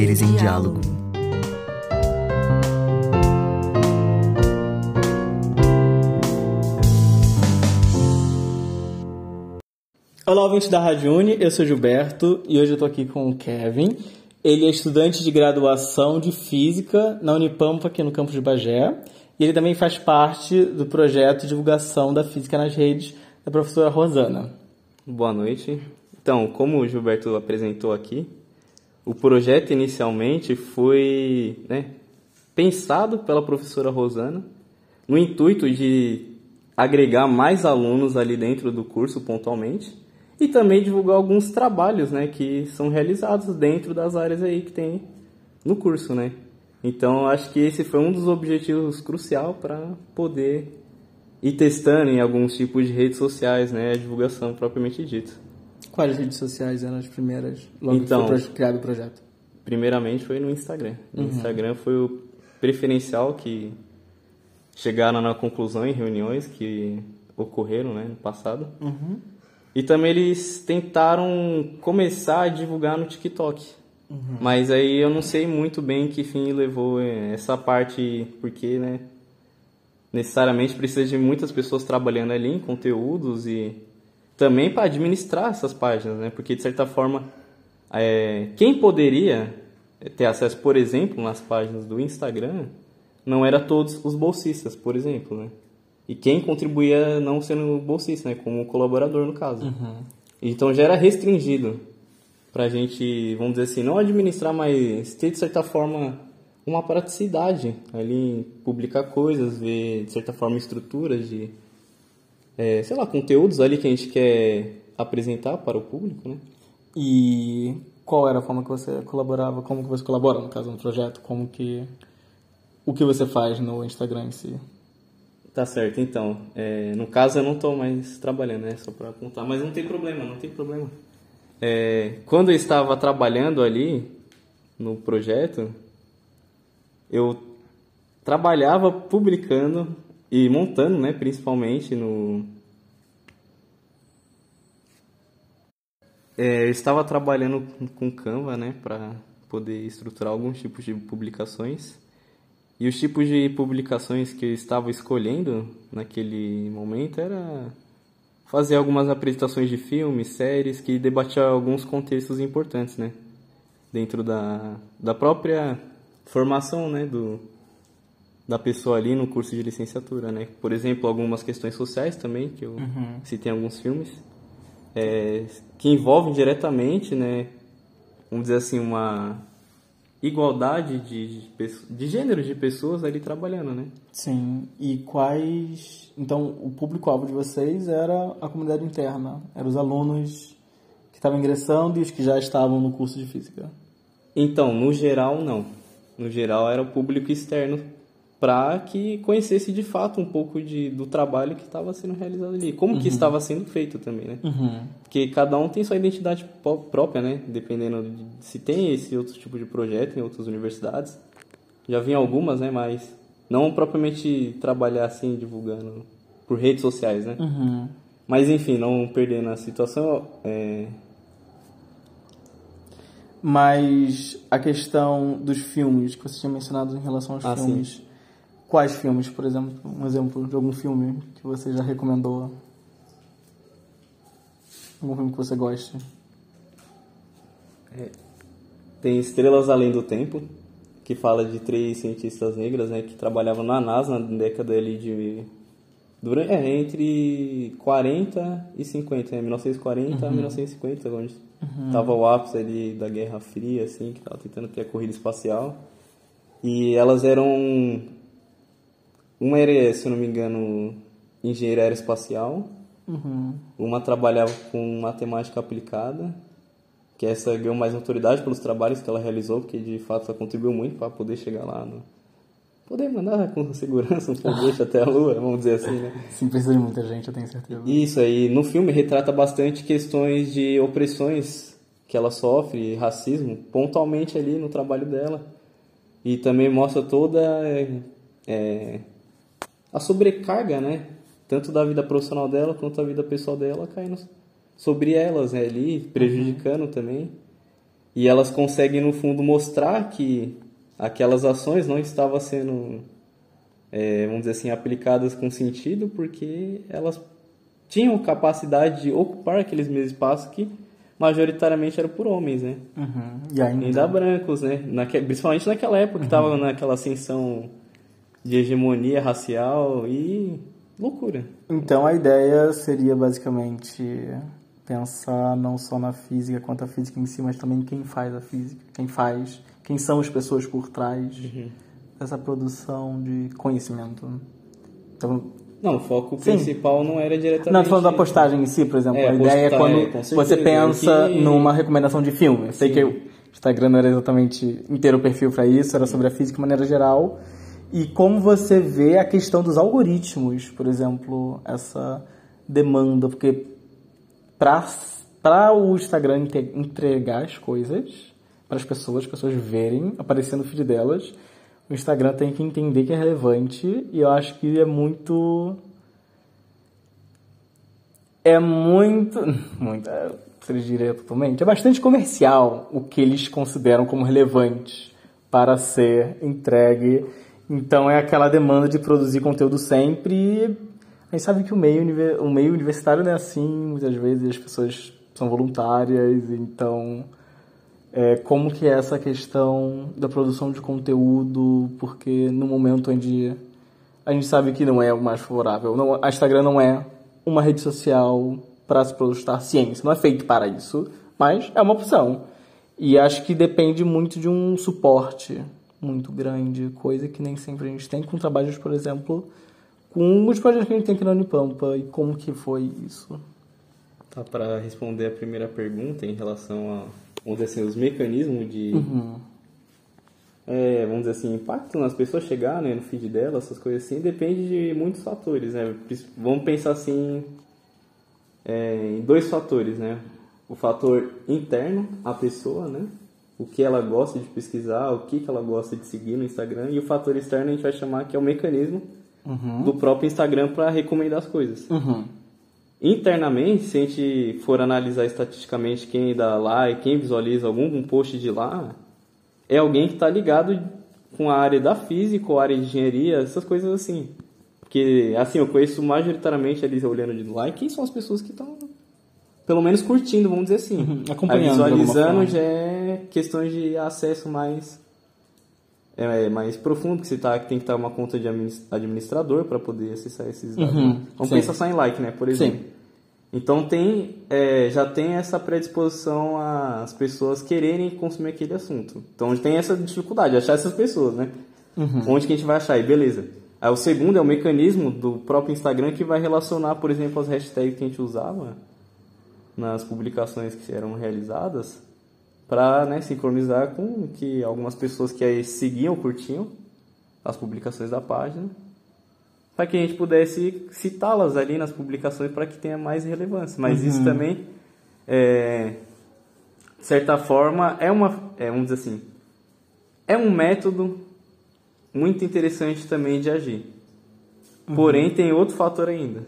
Saberes em diálogo. Olá, ouvintes da Rádio Uni, eu sou Gilberto e hoje eu tô aqui com o Kevin. Ele é estudante de graduação de Física na Unipampa, aqui no campus de Bagé. E ele também faz parte do projeto de divulgação da física nas redes da professora Rosana. Boa noite. Então, como o Gilberto apresentou aqui, o projeto inicialmente foi né, pensado pela professora Rosana no intuito de agregar mais alunos ali dentro do curso pontualmente e também divulgar alguns trabalhos né, que são realizados dentro das áreas aí que tem no curso. Né? Então, acho que esse foi um dos objetivos crucial para poder ir testando em alguns tipos de redes sociais né, a divulgação propriamente dita. Quais redes sociais eram as primeiras logo Então, que foi criado o projeto? Primeiramente foi no Instagram. No Uhum. Instagram foi o preferencial que chegaram na conclusão em reuniões que ocorreram né, no passado. Uhum. E também eles tentaram começar a divulgar no TikTok. Uhum. Mas aí eu não sei muito bem que fim levou eh, essa parte, porque né, necessariamente precisa de muitas pessoas trabalhando ali em conteúdos e também para administrar essas páginas, né? Porque de certa forma, é, quem poderia ter acesso, por exemplo, nas páginas do Instagram, não era todos os bolsistas, por exemplo, né? E quem contribuía não sendo bolsista, né? Como colaborador no caso. Então já era restringido para a gente, vamos dizer assim, não administrar, mas ter de certa forma uma praticidade ali em publicar coisas, ver de certa forma estruturas de, é, sei lá, conteúdos ali que a gente quer apresentar para o público, né? E qual era a forma que você colaborava? Como que você colabora, no caso, no projeto? Como que... O que você faz no Instagram em si? Tá certo, então. é, no caso eu não estou mais trabalhando, né? Só para contar, mas não tem problema, não tem problema. É, quando eu estava trabalhando ali no projeto, eu trabalhava publicando e montando, né? Principalmente no. É, eu estava trabalhando com- Canva, né? Para poder estruturar alguns tipos de publicações. E os tipos de publicações que eu estava escolhendo naquele momento era fazer algumas apresentações de filmes, séries que debatiam alguns contextos importantes, né? Dentro da, da própria formação, né? Do, da pessoa ali no curso de licenciatura, né? Por exemplo, algumas questões sociais também, que eu citei em alguns filmes, é, que envolvem diretamente, né? Vamos dizer assim, uma igualdade de, de, de gêneros de pessoas ali trabalhando, né? Sim. E quais... Então, o público-alvo de vocês era a comunidade interna. Eram os alunos que estavam ingressando e os que já estavam no curso de Física. Então, no geral, não. No geral, era o público externo para que conhecesse de fato um pouco de, do trabalho que estava sendo realizado ali. Como que estava sendo feito também, né? Porque cada um tem sua identidade própria, né? Dependendo de se tem esse outro tipo de projeto em outras universidades. Já vi algumas, né? Mas não propriamente trabalhar assim, divulgando por redes sociais, né? Mas enfim, não perdendo a situação, é, Mas a questão dos filmes que você tinha mencionado em relação aos Ah, sim. Quais filmes, por exemplo? Um exemplo de algum filme que você já recomendou? Algum filme que você goste? Tem Estrelas Além do Tempo, que fala de três cientistas negras né, que trabalhavam na NASA na década ali de. Durante, é, entre 40 e 50, né, 1940 a 1950, onde estava o ápice ali da Guerra Fria, assim, que estava tentando ter a corrida espacial. E elas eram. Uma era, se eu não me engano, engenheira aeroespacial, uma trabalhava com matemática aplicada, que essa ganhou mais autoridade pelos trabalhos que ela realizou, porque de fato ela contribuiu muito para poder chegar lá no... Poder mandar com segurança um foguete até a lua, vamos dizer assim, né? Sim, precisa de muita gente, eu tenho certeza. Isso aí, no filme retrata bastante questões de opressões que ela sofre, racismo, pontualmente ali no trabalho dela. E também mostra toda é, é, a sobrecarga, né? Tanto da vida profissional dela quanto da vida pessoal dela caindo sobre elas né, ali, prejudicando também. e elas conseguem no fundo mostrar que aquelas ações não estavam sendo, é, vamos dizer assim, aplicadas com sentido porque elas tinham capacidade de ocupar aqueles mesmos espaços que majoritariamente eram por homens, né? Uhum. E ainda, ainda brancos, né? Naque, principalmente naquela época que estava naquela ascensão de hegemonia racial e loucura. Então a ideia seria basicamente pensar não só na física quanto a física em si, mas também quem faz a física, quem faz, quem são as pessoas por trás Uhum. dessa produção de conhecimento. Então, Não, o foco Sim. principal não era diretamente... não, tô falando da postagem em si, por exemplo. É, a ideia é quando é, você certeza, pensa que- numa recomendação de filme. Eu sei Sim. que o Instagram não era exatamente inteiro o perfil para isso, era sobre a física de maneira geral. E como você vê a questão dos algoritmos, por exemplo, essa demanda, porque para o Instagram entregar as coisas para as pessoas, as pessoas verem, aparecendo no feed delas, o Instagram tem que entender que é relevante e eu acho que é muito é muito. Muito. É, seria diria totalmente. É bastante comercial o que eles consideram como relevante para ser entregue. Então é aquela demanda de produzir conteúdo sempre. A gente sabe que o meio, o meio universitário não é assim, muitas vezes as pessoas são voluntárias, então. É, como que é essa questão da produção de conteúdo, porque no momento onde a gente sabe que não é o mais favorável, não, a Instagram não é uma rede social para se produzir ciência, não é feito para isso, mas é uma opção. E acho que depende muito de um suporte muito grande, coisa que nem sempre a gente tem com trabalhos, por exemplo, com os projetos que a gente tem aqui na Unipampa e como que foi isso. Tá, para responder a primeira pergunta em relação a, vamos dizer assim, os mecanismos de, é, vamos dizer assim, impacto nas pessoas chegar né, no feed dela, essas coisas assim, depende de muitos fatores, né? Vamos pensar assim é, em dois fatores, né? O fator interno, a pessoa, né? O que ela gosta de pesquisar, o que, que ela gosta de seguir no Instagram, e o fator externo a gente vai chamar que é o mecanismo do próprio Instagram para recomendar as coisas. Uhum. Internamente, se a gente for analisar estatisticamente quem dá like, quem visualiza algum post de lá, é alguém que está ligado com a área da física ou área de engenharia, essas coisas assim. Porque, assim, eu conheço majoritariamente ali olhando de like, quem são as pessoas que estão, pelo menos, curtindo, vamos dizer assim. Uhum, Aí, acompanhando alguma visualizando já é questões de acesso mais é, mais profundo, que você tá, tem que estar uma conta de adminis- administrador para poder acessar esses dados. Uhum, Vamos sim. pensar só em like, né? Por exemplo. Sim. Então tem, é, já tem essa predisposição às pessoas quererem consumir aquele assunto. Então tem essa dificuldade, achar essas pessoas, né? Onde que a gente vai achar? E beleza. Aí o segundo é o mecanismo do próprio Instagram que vai relacionar, por exemplo, as hashtags que a gente usava nas publicações que eram realizadas para né, sincronizar com que algumas pessoas que aí seguiam, curtiam as publicações da página, para que a gente pudesse citá-las ali nas publicações para que tenha mais relevância. Mas isso também, é, de certa forma, é uma, é, vamos dizer assim, é um método muito interessante também de agir. Porém, tem outro fator ainda.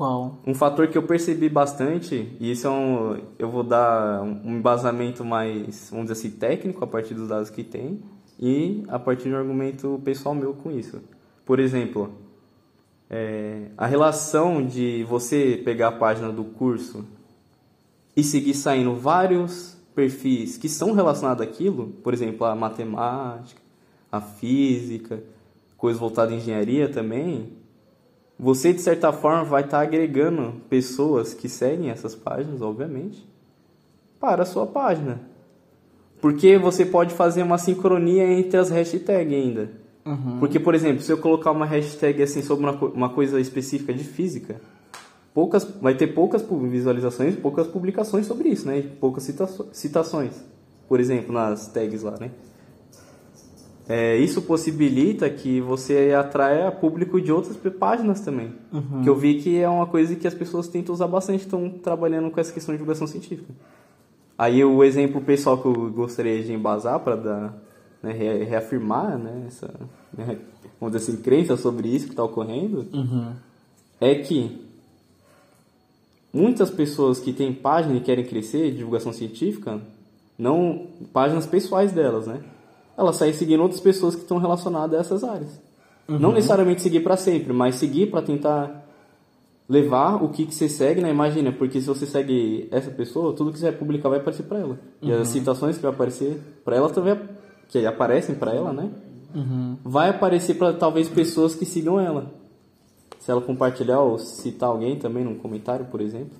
Qual? Um fator que eu percebi bastante, e isso é um. Eu vou dar um embasamento mais, vamos dizer assim, técnico a partir dos dados que tem e a partir de um argumento pessoal meu com isso. Por exemplo, é, a relação de você pegar a página do curso e seguir saindo vários perfis que são relacionados àquilo, por exemplo, a matemática, a física, coisas voltadas à engenharia também, você de certa forma vai estar agregando pessoas que seguem essas páginas, obviamente, para a sua página. Porque você pode fazer uma sincronia entre as hashtags ainda. Porque, por exemplo, se eu colocar uma hashtag assim sobre uma, uma coisa específica de física, poucas, vai ter poucas visualizações, poucas publicações sobre isso, né? Poucas citações, por exemplo, nas tags lá, né? É, isso possibilita que você atraia público de outras páginas também. Que eu vi que é uma coisa que as pessoas tentam usar bastante, estão trabalhando com essa questão de divulgação científica. Aí o exemplo pessoal que eu gostaria de embasar para dar, né, re- reafirmar né, essa, né, vamos dizer assim, crença sobre isso que está ocorrendo, é que muitas pessoas que têm página e querem crescer, divulgação científica, não páginas pessoais delas, né? Ela sai seguindo outras pessoas que estão relacionadas a essas áreas. Não necessariamente seguir para sempre, mas seguir para tentar levar o que, que você segue, né? Imagina, porque se você segue essa pessoa, tudo que você vai publicar vai aparecer para ela. E as citações que vai aparecer para ela também, que aparecem para ela, né? Vai aparecer para talvez pessoas que sigam ela. Se ela compartilhar ou citar alguém também num comentário, por exemplo.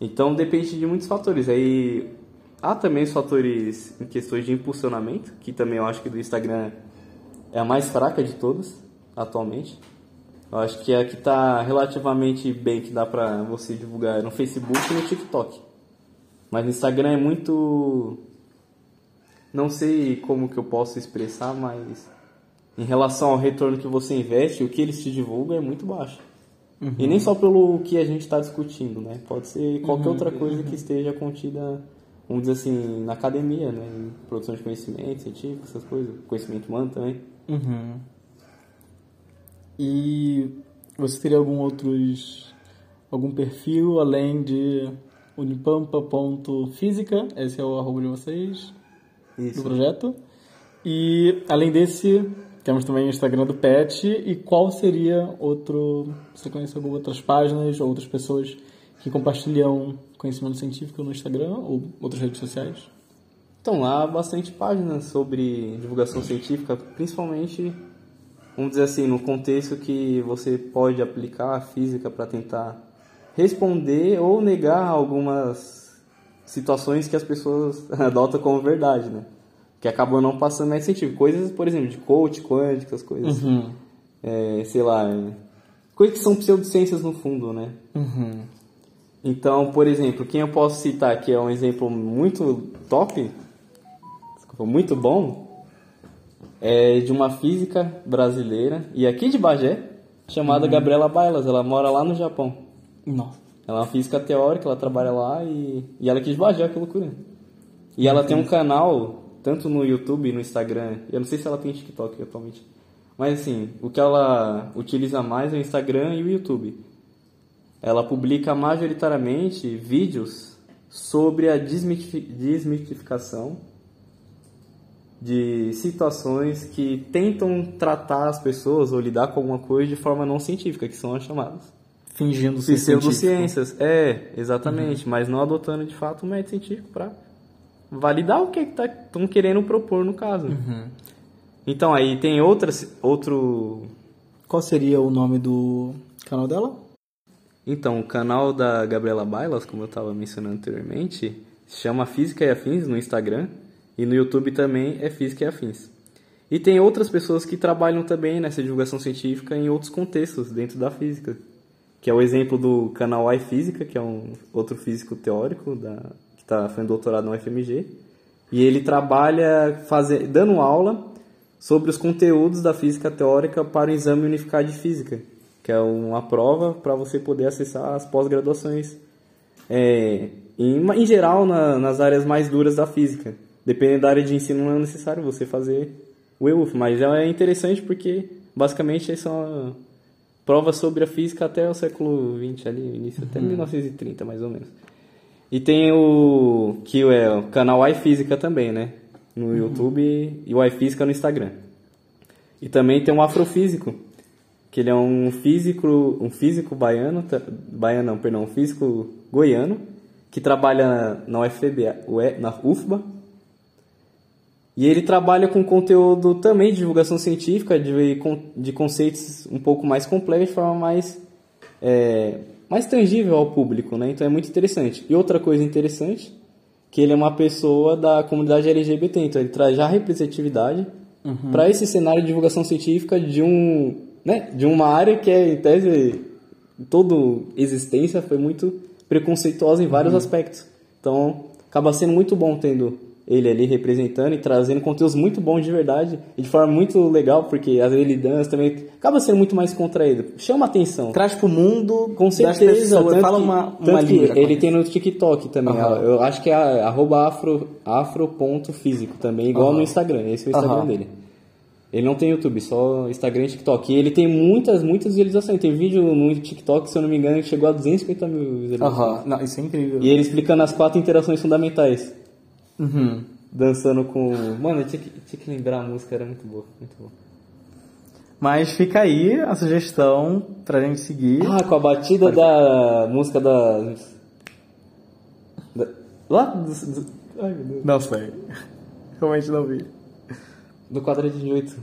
Então depende de muitos fatores. Aí há também os fatores em questões de impulsionamento, que também eu acho que do Instagram é a mais fraca de todas atualmente. Eu acho que é a que está relativamente bem que dá pra você divulgar no Facebook e no TikTok. Mas no Instagram é muito. Não sei como que eu posso expressar, mas em relação ao retorno que você investe, o que eles te divulgam é muito baixo. E nem só pelo que a gente está discutindo, né? Pode ser qualquer outra coisa que esteja contida, vamos dizer assim, na academia, né? Em produção de conhecimento científico, essas coisas. Conhecimento humano também. Uhum. E você teria algum outros algum perfil além de unipampa.física, esse é o arroba de vocês Isso. do projeto. E além desse, temos também o Instagram do Pet e qual seria outro, você conhece algumas outras páginas ou outras pessoas que compartilham conhecimento científico no Instagram ou outras redes sociais? Então, lá há bastante páginas sobre divulgação científica, principalmente, vamos dizer assim, no contexto que você pode aplicar a física para tentar responder ou negar algumas situações que as pessoas adotam como verdade, né? Que acabam não passando método científico. Coisas, por exemplo, de coach quântico, essas coisas. É, sei lá, coisas que são pseudociências no fundo, né? Então, por exemplo, quem eu posso citar que é um exemplo muito top, desculpa, muito bom, é de uma física brasileira, e aqui de Bagé, chamada Gabriela Bailas. Ela mora lá no Japão. Nossa. Ela é uma física teórica, ela trabalha lá e, e ela é aqui de Bagé, que loucura. E ela tem um canal, tanto no YouTube e no Instagram, eu não sei se ela tem TikTok atualmente, mas assim, o que ela utiliza mais é o Instagram e o YouTube. Ela publica majoritariamente vídeos sobre a desmitifi- desmitificação de situações que tentam tratar as pessoas ou lidar com alguma coisa de forma não científica, que são as chamadas Fingindo ser pseudociências. É, exatamente, mas não adotando de fato um método científico para validar o que estão querendo propor no caso. Então aí tem outras, outro Qual seria o nome do canal dela? Então, o canal da Gabriela Bailas, como eu estava mencionando anteriormente, se chama Física e Afins no Instagram e no YouTube também é Física e Afins. E tem outras pessoas que trabalham também nessa divulgação científica em outros contextos dentro da física, que é o exemplo do canal iFísica, que é um outro físico teórico da, que está fazendo doutorado no UFMG, e ele trabalha dando aula sobre os conteúdos da física teórica para o exame unificado de física, que é uma prova para você poder acessar as pós-graduações, é, em, em geral na- nas áreas mais duras da física. Dependendo da área de ensino, não é necessário você fazer o EUF, mas é interessante porque basicamente são provas sobre a física até o século XX, ali, início até 1930 mais ou menos. E tem o que é o canal iFísica também, né? No YouTube e o iFísica no Instagram. E também tem um Afrofísico, que ele é um físico, um físico baiano, baiano não, perdão, um físico goiano, que trabalha na UFBA, na UFBA. E ele trabalha com conteúdo também de divulgação científica, de, de conceitos um pouco mais complexos, de forma mais, é, mais tangível ao público, né? Então é muito interessante. E outra coisa interessante, que ele é uma pessoa da comunidade LGBT, então ele traz já representatividade para esse cenário de divulgação científica de um, né, de uma área que é em tese toda existência foi muito preconceituosa em vários aspectos. Então, acaba sendo muito bom tendo ele ali representando e trazendo conteúdos muito bons de verdade e de forma muito legal, porque vezes ele dança também acaba sendo muito mais contraído. Chama atenção. Traz pro mundo Com das certeza. pessoas. tanto Fala que- uma, uma língua. Ele tem no TikTok também. Aham. Eu acho que é arroba afro, afro.físico também, igual Aham. no Instagram. Esse é o Instagram Aham. dele. Ele não tem YouTube, só Instagram e TikTok. E ele tem muitas, muitas visualizações. Tem vídeo no TikTok, se eu não me engano, que chegou a 250 mil visualizações. Aham. Não, isso é incrível. E ele explicando as quatro interações fundamentais. Uhum. Dançando com. Mano, eu tinha que, tinha que lembrar a música, era muito boa, muito boa. Mas fica aí a sugestão pra gente seguir. Ah, com a batida da música da. da lá do, ai, meu Deus. Não sei. Realmente não vi. Do quadradinho de oito.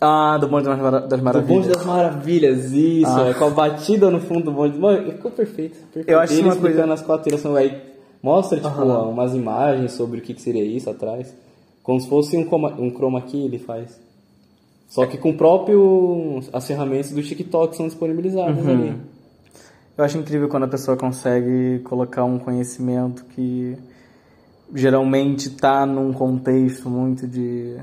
Ah, do Bonde das das Do Maravilhas. Bonde das Maravilhas, isso, Ah. é com a batida no fundo do bonde. Mano, ficou perfeito. perfeito. Eu acho Ele uma explicando coisa- as quatro tirações aí. Mostra, tipo, Aham. umas imagens sobre o que, que seria isso atrás. Como se fosse um chroma, um chroma key ele faz. Só que com o próprio. as ferramentas do TikTok são disponibilizadas Uhum. ali. Eu acho incrível quando a pessoa consegue colocar um conhecimento que geralmente está num contexto muito de,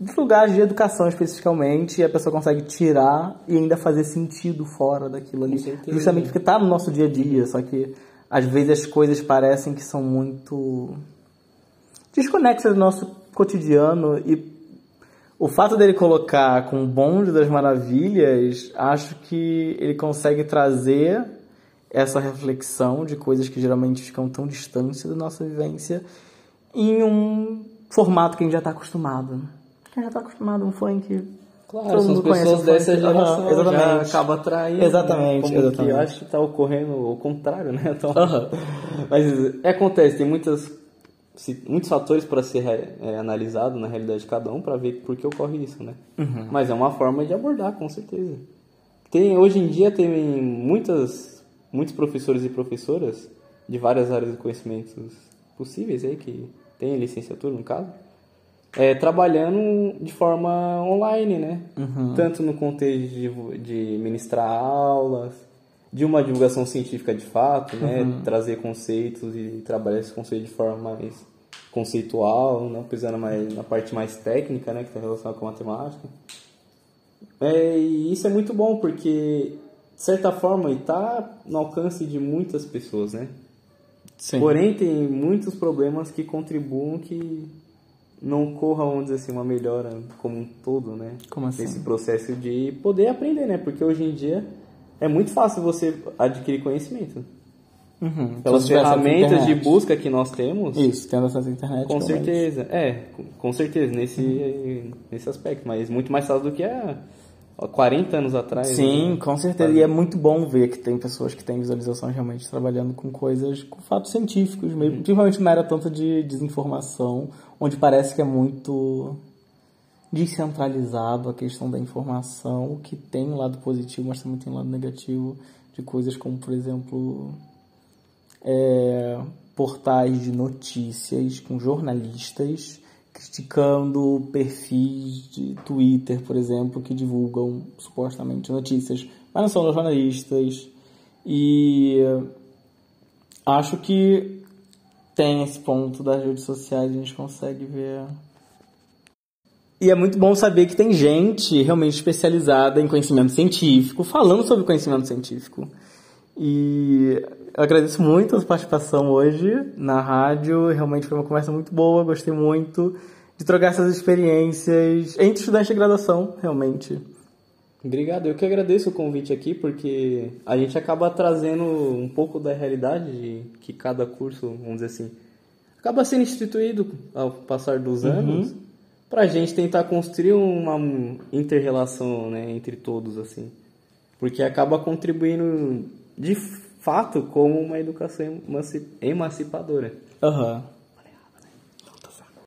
de lugares de educação especificamente a pessoa consegue tirar e ainda fazer sentido fora daquilo ali. Justamente porque está no nosso dia a dia, só que às vezes as coisas parecem que são muito desconexas do nosso cotidiano e o fato dele colocar com o bonde das maravilhas, acho que ele consegue trazer essa reflexão de coisas que geralmente ficam tão distantes da nossa vivência em um formato que a gente já está acostumado. Já está acostumado a um funk. Claro, todo mundo conhece pessoas dessa geração. já exatamente. acaba atraindo. Exatamente, né? Exatamente. Que eu acho que tá ocorrendo o contrário, né? Então. Mas é, acontece, tem muitas, se- muitos fatores para ser é, analisado na realidade de cada um para ver por que ocorre isso, né? Uhum. Mas é uma forma de abordar, com certeza. Tem, hoje em dia tem muitas, muitos professores e professoras de várias áreas de conhecimentos possíveis aí, que tem licenciatura no caso, é, trabalhando de forma online, né? Tanto no contexto de, de ministrar aulas, de uma divulgação científica de fato, né? Trazer conceitos e trabalhar esse conceito de forma mais conceitual, não pisando mais na parte mais técnica, né? Que está relacionada com a matemática. É, e isso é muito bom porque, de certa forma, está no alcance de muitas pessoas, né? Sim. Porém, tem muitos problemas que contribuem que não ocorra, vamos dizer assim, uma melhora como um todo, né? Como assim? Nesse processo de poder aprender, né? Porque hoje em dia é muito fácil você adquirir conhecimento. Uhum. Pelas ferramentas de busca que nós temos, Isso, tendo acesso à internet. com certeza. É, com- certeza, nesse, nesse aspecto. Mas muito mais fácil do que há 40 anos atrás. Sim, né? com certeza. E é muito bom ver que tem pessoas que têm visualizações realmente trabalhando com coisas, com fatos científicos mesmo. Principalmente na era tanto de desinformação, onde parece que é muito descentralizado a questão da informação, o que tem um lado positivo, mas também tem um lado negativo de coisas como, por exemplo, é, portais de notícias com jornalistas criticando perfis de Twitter, por exemplo, que divulgam supostamente notícias, mas não são jornalistas. E acho que tem esse ponto das redes sociais, a gente consegue ver. E é muito bom saber que tem gente realmente especializada em conhecimento científico, falando sobre conhecimento científico. E eu agradeço muito a sua participação hoje na rádio. Realmente foi uma conversa muito boa, gostei muito de trocar essas experiências entre estudantes de graduação, realmente. Obrigado, eu que agradeço o convite aqui, porque a gente acaba trazendo um pouco da realidade de que cada curso, vamos dizer assim, acaba sendo instituído ao passar dos anos, para a gente tentar construir uma inter-relação né, entre todos, assim. Porque acaba contribuindo de fato como uma educação emanci- emancipadora. Aham.